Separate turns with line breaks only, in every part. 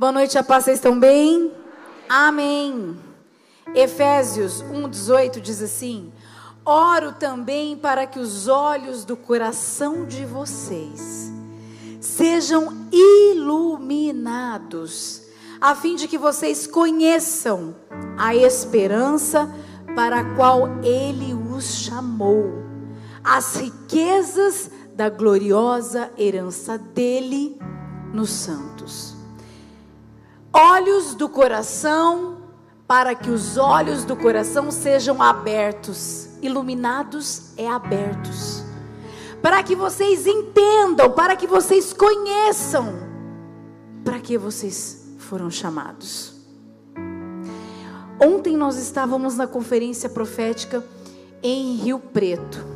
Boa noite, a paz, vocês estão bem? Amém. Efésios 1,18 diz assim: Oro também para que os olhos do coração de vocês sejam iluminados, a fim de que vocês conheçam a esperança para a qual Ele os chamou, as riquezas da gloriosa herança dele nos santos olhos do coração, para que os olhos do coração sejam abertos. Iluminados é abertos. Para que vocês entendam, para que vocês conheçam, para que vocês foram chamados. Ontem nós estávamos na conferência profética em Rio Preto.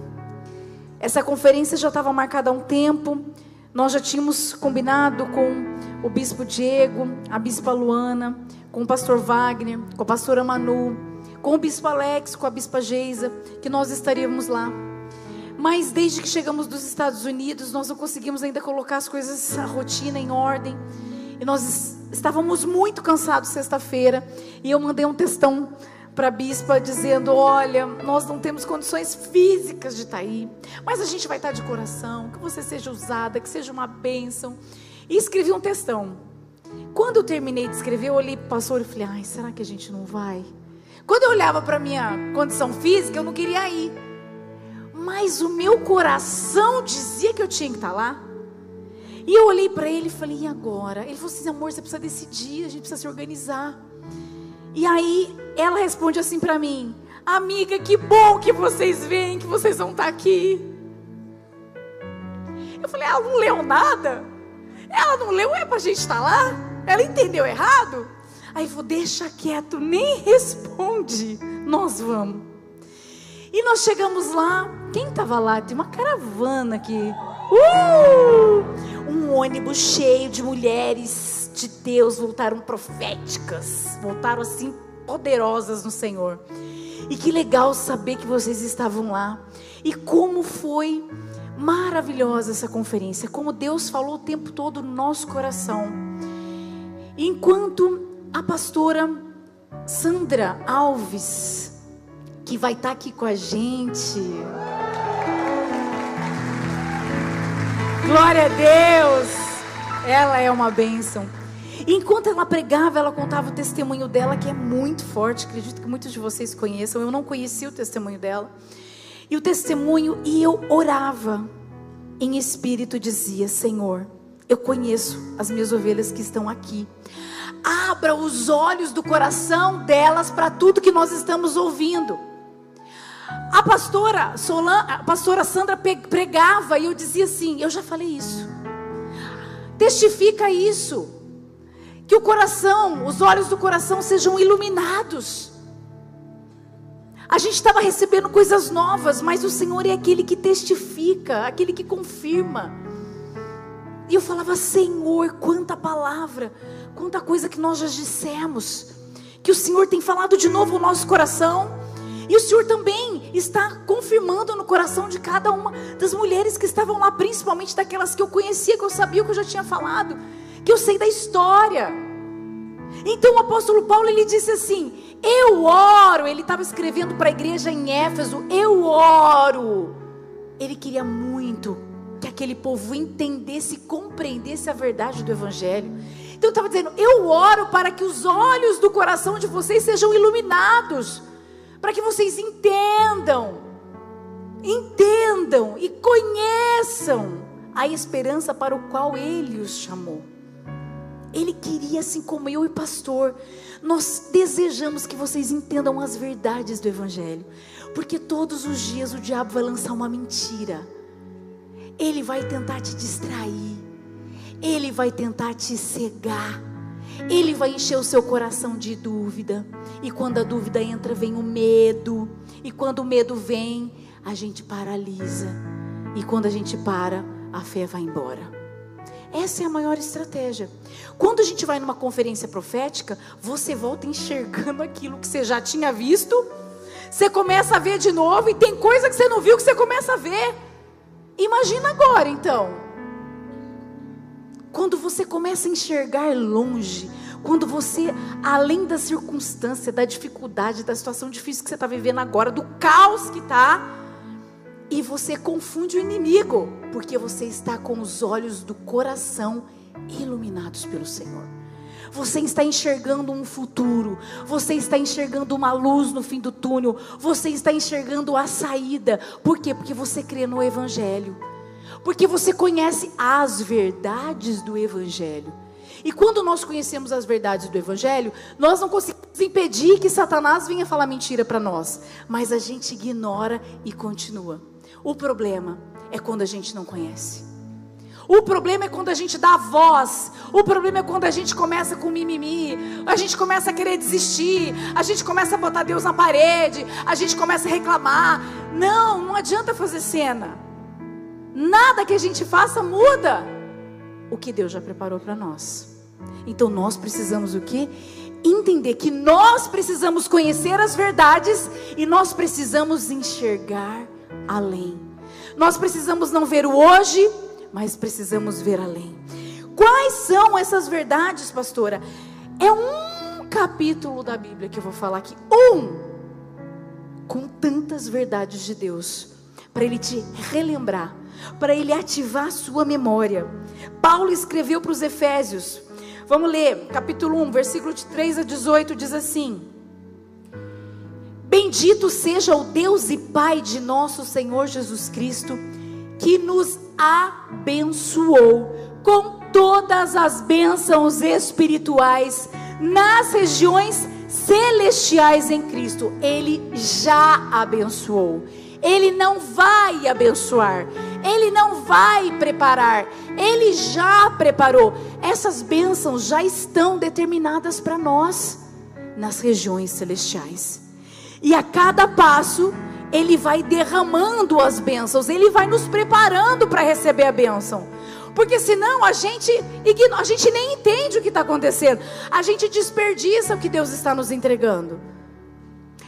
Essa conferência já estava marcada há um tempo. Nós já tínhamos combinado com o bispo Diego, a bispa Luana, com o pastor Wagner, com a pastora Manu, com o bispo Alex, com a bispa Geisa, que nós estaríamos lá. Mas desde que chegamos dos Estados Unidos, nós não conseguimos ainda colocar as coisas, a rotina em ordem. E nós estávamos muito cansados sexta-feira. E eu mandei um textão para a bispa dizendo: Olha, nós não temos condições físicas de estar tá aí, mas a gente vai estar tá de coração. Que você seja usada, que seja uma bênção. E escrevi um textão. Quando eu terminei de escrever, eu olhei para o pastor e falei: ai, será que a gente não vai? Quando eu olhava para minha condição física, eu não queria ir. Mas o meu coração dizia que eu tinha que estar tá lá. E eu olhei para ele e falei: e agora? Ele falou assim: amor, você precisa decidir, a gente precisa se organizar. E aí ela responde assim para mim: amiga, que bom que vocês vêm, que vocês vão estar aqui. Eu falei: ela não leu nada? Ela não leu, é para a gente estar lá? Ela entendeu errado? Aí falou, deixa quieto, nem responde. Nós vamos. E nós chegamos lá. Quem estava lá? Tem uma caravana aqui. Uh! Um ônibus cheio de mulheres de Deus voltaram proféticas, voltaram assim poderosas no Senhor. E que legal saber que vocês estavam lá. E como foi Maravilhosa essa conferência, como Deus falou o tempo todo no nosso coração. Enquanto a pastora Sandra Alves, que vai estar aqui com a gente. Glória a Deus! Ela é uma bênção. Enquanto ela pregava, ela contava o testemunho dela, que é muito forte. Acredito que muitos de vocês conheçam. Eu não conheci o testemunho dela. E o testemunho, e eu orava em espírito, dizia: Senhor, eu conheço as minhas ovelhas que estão aqui. Abra os olhos do coração delas para tudo que nós estamos ouvindo. A pastora Solan, a pastora Sandra pregava e eu dizia assim: Eu já falei isso. Testifica isso. Que o coração, os olhos do coração sejam iluminados. A gente estava recebendo coisas novas, mas o Senhor é aquele que testifica, aquele que confirma. E eu falava, Senhor, quanta palavra, quanta coisa que nós já dissemos, que o Senhor tem falado de novo ao nosso coração, e o Senhor também está confirmando no coração de cada uma das mulheres que estavam lá, principalmente daquelas que eu conhecia, que eu sabia que eu já tinha falado, que eu sei da história. Então o apóstolo Paulo ele disse assim: eu oro. Ele estava escrevendo para a igreja em Éfeso: Eu oro. Ele queria muito que aquele povo entendesse e compreendesse a verdade do Evangelho. Então eu estava dizendo: Eu oro para que os olhos do coração de vocês sejam iluminados, para que vocês entendam, entendam e conheçam a esperança para o qual Ele os chamou. Ele queria, assim como eu e pastor, nós desejamos que vocês entendam as verdades do Evangelho, porque todos os dias o diabo vai lançar uma mentira, ele vai tentar te distrair, ele vai tentar te cegar, ele vai encher o seu coração de dúvida, e quando a dúvida entra, vem o medo, e quando o medo vem, a gente paralisa, e quando a gente para, a fé vai embora. Essa é a maior estratégia. Quando a gente vai numa conferência profética, você volta enxergando aquilo que você já tinha visto, você começa a ver de novo, e tem coisa que você não viu que você começa a ver. Imagina agora então. Quando você começa a enxergar longe, quando você, além da circunstância, da dificuldade, da situação difícil que você está vivendo agora, do caos que está, e você confunde o inimigo, porque você está com os olhos do coração iluminados pelo Senhor. Você está enxergando um futuro, você está enxergando uma luz no fim do túnel, você está enxergando a saída. Por quê? Porque você crê no Evangelho, porque você conhece as verdades do Evangelho. E quando nós conhecemos as verdades do Evangelho, nós não conseguimos impedir que Satanás venha falar mentira para nós, mas a gente ignora e continua. O problema é quando a gente não conhece. O problema é quando a gente dá voz. O problema é quando a gente começa com mimimi. A gente começa a querer desistir. A gente começa a botar Deus na parede. A gente começa a reclamar. Não, não adianta fazer cena. Nada que a gente faça muda o que Deus já preparou para nós. Então nós precisamos o quê? Entender que nós precisamos conhecer as verdades e nós precisamos enxergar além. Nós precisamos não ver o hoje, mas precisamos ver além. Quais são essas verdades, pastora? É um capítulo da Bíblia que eu vou falar aqui. Um! Com tantas verdades de Deus, para Ele te relembrar, para Ele ativar a sua memória. Paulo escreveu para os Efésios, Vamos ler, capítulo 1, versículo de 3 a 18, diz assim: Bendito seja o Deus e Pai de nosso Senhor Jesus Cristo, que nos abençoou com todas as bênçãos espirituais nas regiões celestiais em Cristo. Ele já abençoou. Ele não vai abençoar. Ele não vai preparar, Ele já preparou. Essas bênçãos já estão determinadas para nós nas regiões celestiais. E a cada passo, Ele vai derramando as bênçãos, Ele vai nos preparando para receber a bênção. Porque senão a gente ignora, a gente nem entende o que está acontecendo. A gente desperdiça o que Deus está nos entregando.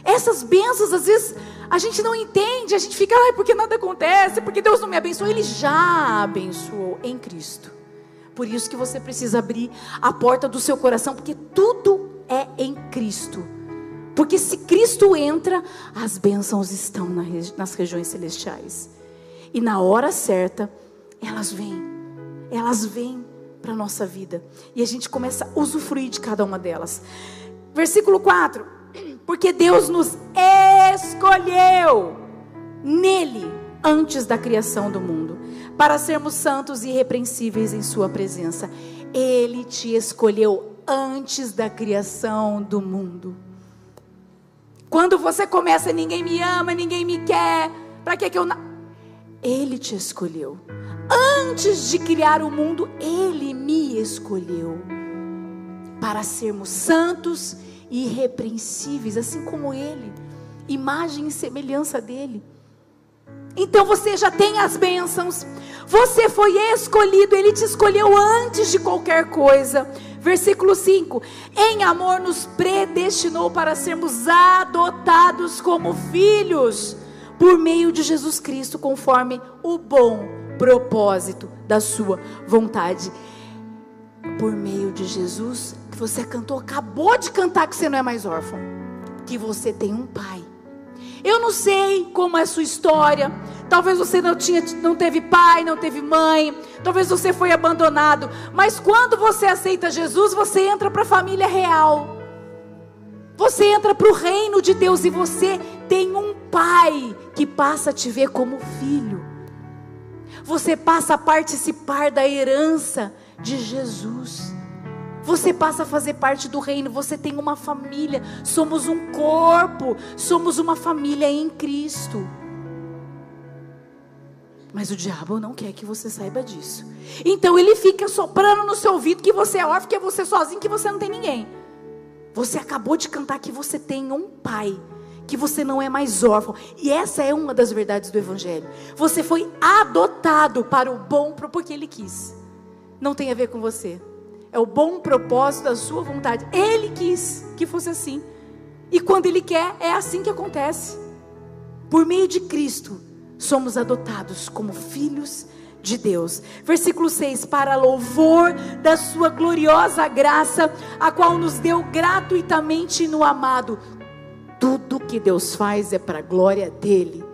Essas bênçãos, às vezes, a gente não entende, a gente fica, ai, porque nada acontece, porque Deus não me abençoou. Ele já abençoou em Cristo. Por isso que você precisa abrir a porta do seu coração, porque tudo é em Cristo. Porque se Cristo entra, as bênçãos estão nas regiões celestiais. E na hora certa, elas vêm. Elas vêm para a nossa vida. E a gente começa a usufruir de cada uma delas. Versículo 4 porque Deus nos escolheu nele antes da criação do mundo, para sermos santos e irrepreensíveis em Sua presença. Ele te escolheu antes da criação do mundo. Quando você começa, ninguém me ama, ninguém me quer, para que que eu. Na... Ele te escolheu. Antes de criar o mundo, Ele me escolheu para sermos santos irrepreensíveis, assim como Ele, imagem e semelhança dele. Então você já tem as bênçãos, você foi escolhido, Ele te escolheu antes de qualquer coisa. Versículo 5: Em amor nos predestinou para sermos adotados como filhos, por meio de Jesus Cristo, conforme o bom propósito da Sua vontade. Por meio de Jesus que você cantou, acabou de cantar que você não é mais órfão, que você tem um pai. Eu não sei como é a sua história. Talvez você não tinha, não teve pai, não teve mãe. Talvez você foi abandonado. Mas quando você aceita Jesus, você entra para a família real. Você entra para o reino de Deus e você tem um pai que passa a te ver como filho. Você passa a participar da herança de Jesus. Você passa a fazer parte do reino, você tem uma família, somos um corpo, somos uma família em Cristo. Mas o diabo não quer que você saiba disso. Então ele fica soprando no seu ouvido que você é órfão, que é você sozinho, que você não tem ninguém. Você acabou de cantar que você tem um pai, que você não é mais órfão. E essa é uma das verdades do evangelho. Você foi adotado para o bom porque ele quis. Não tem a ver com você é o bom propósito da sua vontade. Ele quis que fosse assim. E quando ele quer, é assim que acontece. Por meio de Cristo, somos adotados como filhos de Deus. Versículo 6: Para louvor da Sua gloriosa graça, a qual nos deu gratuitamente no amado. Tudo que Deus faz é para a glória dEle.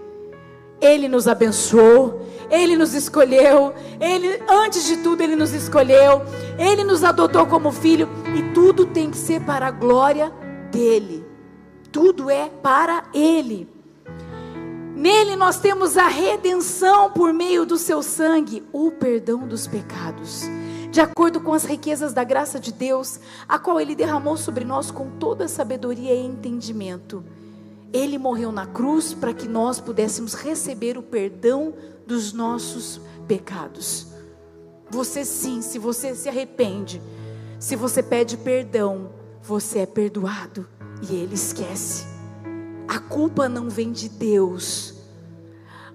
Ele nos abençoou, Ele nos escolheu, Ele, antes de tudo, Ele nos escolheu, Ele nos adotou como filho, e tudo tem que ser para a glória dEle. Tudo é para Ele. Nele nós temos a redenção por meio do seu sangue, o perdão dos pecados, de acordo com as riquezas da graça de Deus, a qual ele derramou sobre nós com toda sabedoria e entendimento. Ele morreu na cruz para que nós pudéssemos receber o perdão dos nossos pecados. Você sim, se você se arrepende, se você pede perdão, você é perdoado e ele esquece. A culpa não vem de Deus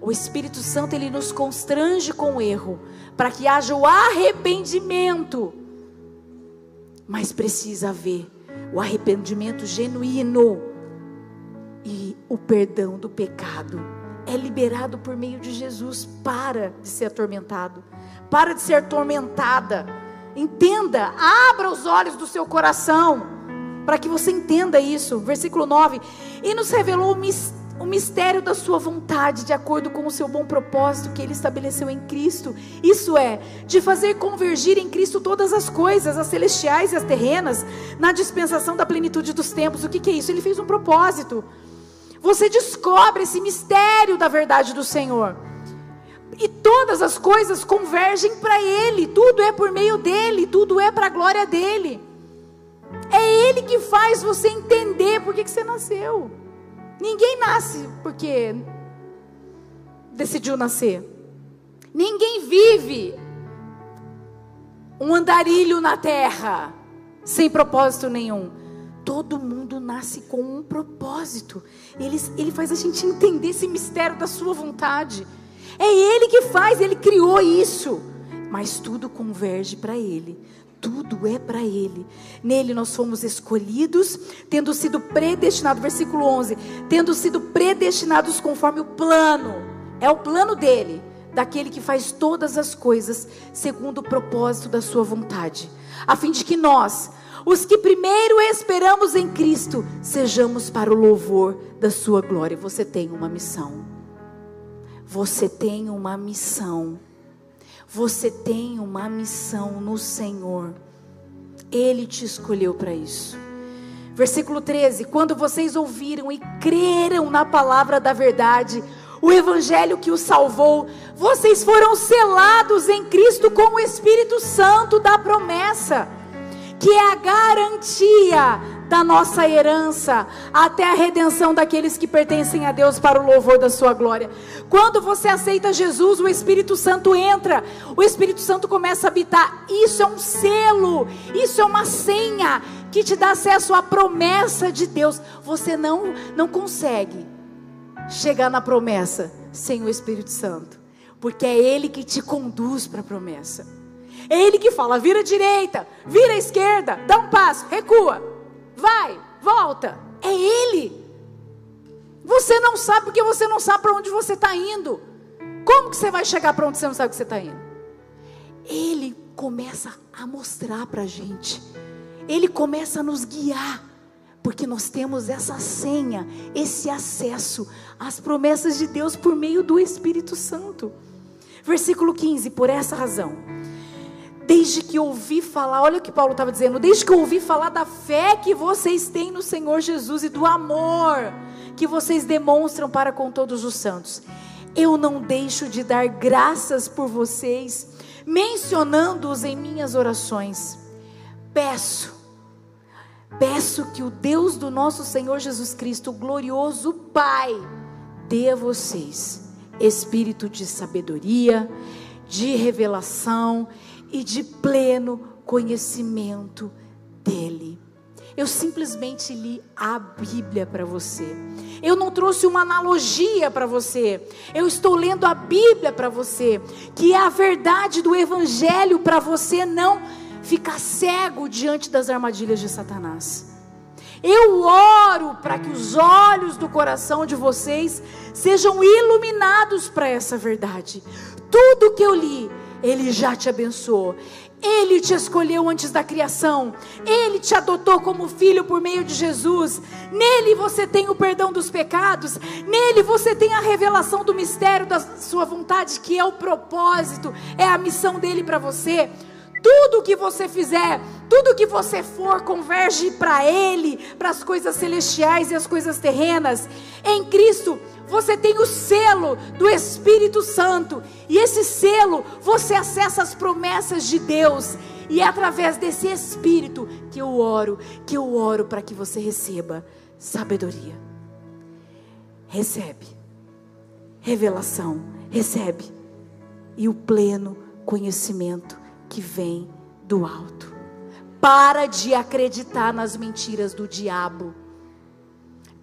o Espírito Santo ele nos constrange com o erro, para que haja o arrependimento. Mas precisa haver o arrependimento genuíno e o perdão do pecado é liberado por meio de Jesus. Para de ser atormentado, para de ser atormentada. Entenda, abra os olhos do seu coração para que você entenda isso. Versículo 9: E nos revelou o mistério da sua vontade, de acordo com o seu bom propósito que ele estabeleceu em Cristo. Isso é, de fazer convergir em Cristo todas as coisas, as celestiais e as terrenas, na dispensação da plenitude dos tempos. O que, que é isso? Ele fez um propósito. Você descobre esse mistério da verdade do Senhor. E todas as coisas convergem para Ele, tudo é por meio dEle, tudo é para a glória dEle. É Ele que faz você entender por que, que você nasceu. Ninguém nasce porque decidiu nascer. Ninguém vive um andarilho na terra sem propósito nenhum. Todo mundo nasce com um propósito. Ele, ele faz a gente entender esse mistério da sua vontade. É Ele que faz, Ele criou isso. Mas tudo converge para Ele tudo é para Ele. Nele nós fomos escolhidos, tendo sido predestinados, versículo 11: tendo sido predestinados conforme o plano, é o plano dele, daquele que faz todas as coisas segundo o propósito da Sua vontade, a fim de que nós, os que primeiro esperamos em Cristo, sejamos para o louvor da Sua glória. Você tem uma missão. Você tem uma missão. Você tem uma missão no Senhor. Ele te escolheu para isso. Versículo 13: Quando vocês ouviram e creram na palavra da verdade, o evangelho que os salvou, vocês foram selados em Cristo com o Espírito Santo da promessa, que é a garantia da nossa herança até a redenção daqueles que pertencem a Deus para o louvor da sua glória. Quando você aceita Jesus, o Espírito Santo entra, o Espírito Santo começa a habitar. Isso é um selo, isso é uma senha que te dá acesso à promessa de Deus. Você não não consegue chegar na promessa sem o Espírito Santo, porque é ele que te conduz para a promessa. É ele que fala: vira à direita, vira à esquerda, dá um passo, recua vai, volta. É Ele. Você não sabe porque você não sabe para onde você está indo. Como que você vai chegar para onde você não sabe que você está indo? Ele começa a mostrar para a gente. Ele começa a nos guiar. Porque nós temos essa senha, esse acesso às promessas de Deus por meio do Espírito Santo. Versículo 15: Por essa razão Desde que ouvi falar, olha o que Paulo estava dizendo, desde que ouvi falar da fé que vocês têm no Senhor Jesus e do amor que vocês demonstram para com todos os santos, eu não deixo de dar graças por vocês, mencionando-os em minhas orações. Peço, peço que o Deus do nosso Senhor Jesus Cristo, o glorioso Pai, dê a vocês espírito de sabedoria, de revelação e de pleno conhecimento dEle. Eu simplesmente li a Bíblia para você. Eu não trouxe uma analogia para você. Eu estou lendo a Bíblia para você, que é a verdade do Evangelho para você não ficar cego diante das armadilhas de Satanás. Eu oro para que os olhos do coração de vocês sejam iluminados para essa verdade. tudo que eu li, Ele já te abençoou. Ele te escolheu antes da criação. Ele te adotou como filho por meio de Jesus. Nele você tem o perdão dos pecados. Nele você tem a revelação do mistério da sua vontade, que é o propósito, é a missão dele para você. Tudo que você fizer, tudo que você for, converge para Ele, para as coisas celestiais e as coisas terrenas. Em Cristo, você tem o selo do Espírito Santo, e esse selo você acessa as promessas de Deus, e é através desse Espírito que eu oro, que eu oro para que você receba sabedoria. Recebe, revelação, recebe, e o pleno conhecimento que vem do alto. Para de acreditar nas mentiras do diabo.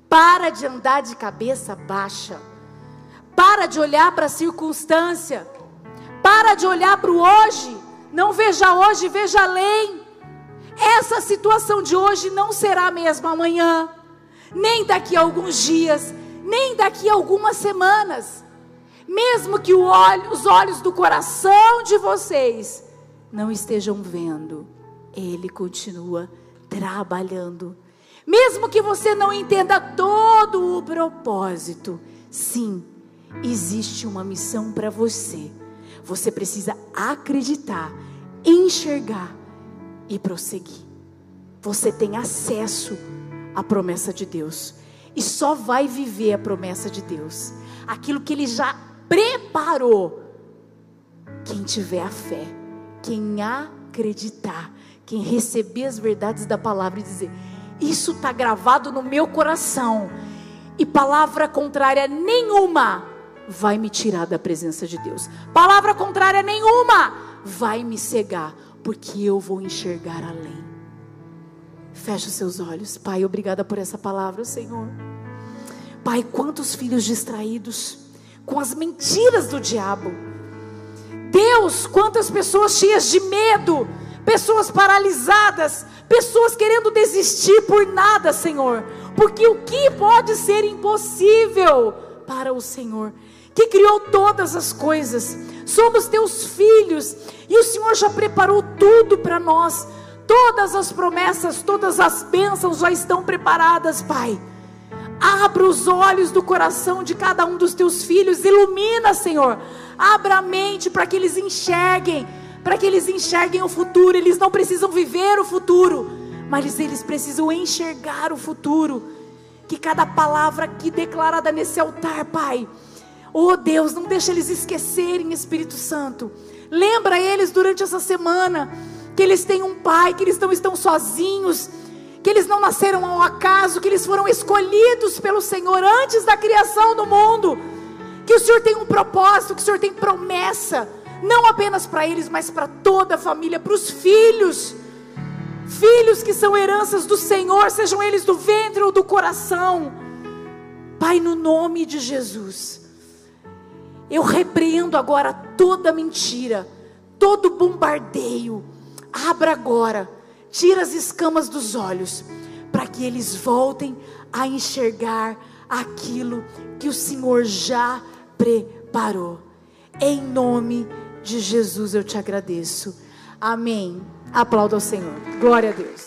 Para de andar de cabeça baixa. Para de olhar para a circunstância. Para de olhar para o hoje. Não veja hoje, veja além. Essa situação de hoje não será a mesma amanhã, nem daqui a alguns dias, nem daqui a algumas semanas. Mesmo que olho, os olhos do coração de vocês não estejam vendo, Ele continua trabalhando. Mesmo que você não entenda todo o propósito, sim, existe uma missão para você. Você precisa acreditar, enxergar e prosseguir. Você tem acesso à promessa de Deus e só vai viver a promessa de Deus, aquilo que Ele já preparou. Quem tiver a fé quem acreditar, quem receber as verdades da palavra e dizer: Isso está gravado no meu coração, e palavra contrária nenhuma vai me tirar da presença de Deus, palavra contrária nenhuma vai me cegar, porque eu vou enxergar além. Feche os seus olhos, Pai, obrigada por essa palavra, Senhor. Pai, quantos filhos distraídos com as mentiras do diabo Deus, quantas pessoas cheias de medo, pessoas paralisadas, pessoas querendo desistir por nada, Senhor. Porque o que pode ser impossível para o Senhor, que criou todas as coisas? Somos teus filhos e o Senhor já preparou tudo para nós. Todas as promessas, todas as bênçãos já estão preparadas, Pai. Abra os olhos do coração de cada um dos teus filhos, ilumina, Senhor Abra a mente para que eles enxerguem, para que eles enxerguem o futuro. Eles não precisam viver o futuro, mas eles precisam enxergar o futuro. Que cada palavra aqui declarada nesse altar, Pai, oh Deus, não deixa eles esquecerem, Espírito Santo. Lembra eles durante essa semana que eles têm um pai, que eles não estão sozinhos, que eles não nasceram ao acaso, que eles foram escolhidos pelo Senhor antes da criação do mundo que o Senhor tem um propósito, que o Senhor tem promessa, não apenas para eles, mas para toda a família, para os filhos. Filhos que são heranças do Senhor, sejam eles do ventre ou do coração. Pai, no nome de Jesus, eu repreendo agora toda mentira, todo bombardeio. Abra agora, tira as escamas dos olhos, para que eles voltem a enxergar aquilo que o Senhor já preparou. Em nome de Jesus eu te agradeço. Amém. Aplauda ao Senhor. Glória a Deus.